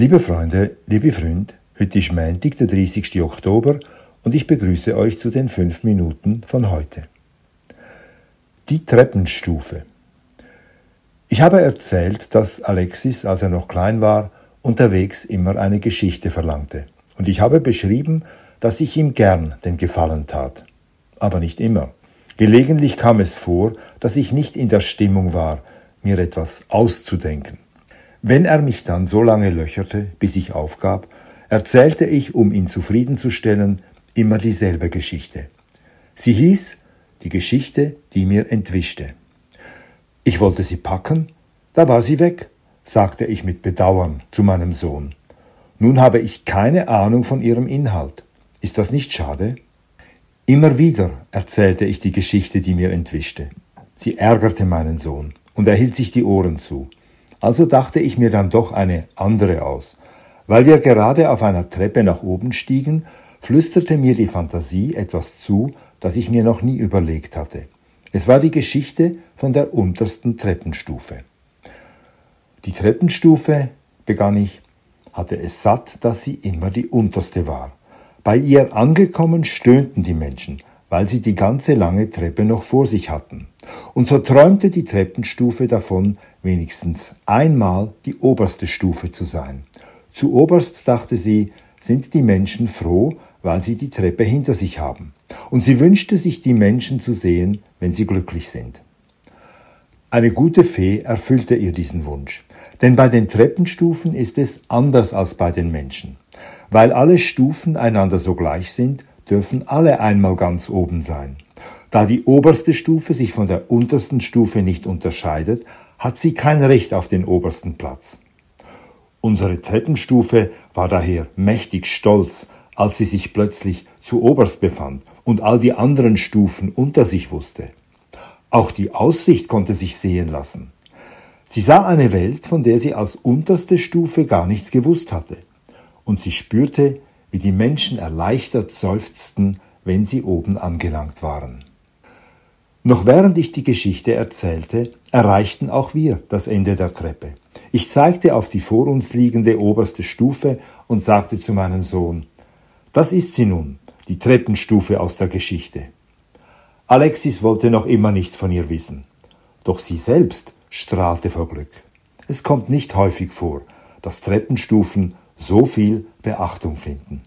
Liebe Freunde, liebe Freunde, heute ist Montag, der 30. Oktober und ich begrüße euch zu den fünf Minuten von heute. Die Treppenstufe. Ich habe erzählt, dass Alexis, als er noch klein war, unterwegs immer eine Geschichte verlangte. Und ich habe beschrieben, dass ich ihm gern den Gefallen tat. Aber nicht immer. Gelegentlich kam es vor, dass ich nicht in der Stimmung war, mir etwas auszudenken. Wenn er mich dann so lange löcherte, bis ich aufgab, erzählte ich, um ihn zufriedenzustellen, immer dieselbe Geschichte. Sie hieß die Geschichte, die mir entwischte. Ich wollte sie packen, da war sie weg, sagte ich mit Bedauern zu meinem Sohn. Nun habe ich keine Ahnung von ihrem Inhalt. Ist das nicht schade? Immer wieder erzählte ich die Geschichte, die mir entwischte. Sie ärgerte meinen Sohn, und er hielt sich die Ohren zu. Also dachte ich mir dann doch eine andere aus. Weil wir gerade auf einer Treppe nach oben stiegen, flüsterte mir die Fantasie etwas zu, das ich mir noch nie überlegt hatte. Es war die Geschichte von der untersten Treppenstufe. Die Treppenstufe, begann ich, hatte es satt, dass sie immer die unterste war. Bei ihr angekommen stöhnten die Menschen, weil sie die ganze lange Treppe noch vor sich hatten. Und so träumte die Treppenstufe davon, wenigstens einmal die oberste Stufe zu sein. Zu oberst, dachte sie, sind die Menschen froh, weil sie die Treppe hinter sich haben. Und sie wünschte sich, die Menschen zu sehen, wenn sie glücklich sind. Eine gute Fee erfüllte ihr diesen Wunsch. Denn bei den Treppenstufen ist es anders als bei den Menschen. Weil alle Stufen einander so gleich sind, dürfen alle einmal ganz oben sein. Da die oberste Stufe sich von der untersten Stufe nicht unterscheidet, hat sie kein Recht auf den obersten Platz. Unsere Treppenstufe war daher mächtig stolz, als sie sich plötzlich zu oberst befand und all die anderen Stufen unter sich wusste. Auch die Aussicht konnte sich sehen lassen. Sie sah eine Welt, von der sie als unterste Stufe gar nichts gewusst hatte, und sie spürte, wie die Menschen erleichtert seufzten, wenn sie oben angelangt waren. Noch während ich die Geschichte erzählte, erreichten auch wir das Ende der Treppe. Ich zeigte auf die vor uns liegende oberste Stufe und sagte zu meinem Sohn, das ist sie nun, die Treppenstufe aus der Geschichte. Alexis wollte noch immer nichts von ihr wissen. Doch sie selbst strahlte vor Glück. Es kommt nicht häufig vor, dass Treppenstufen so viel Beachtung finden.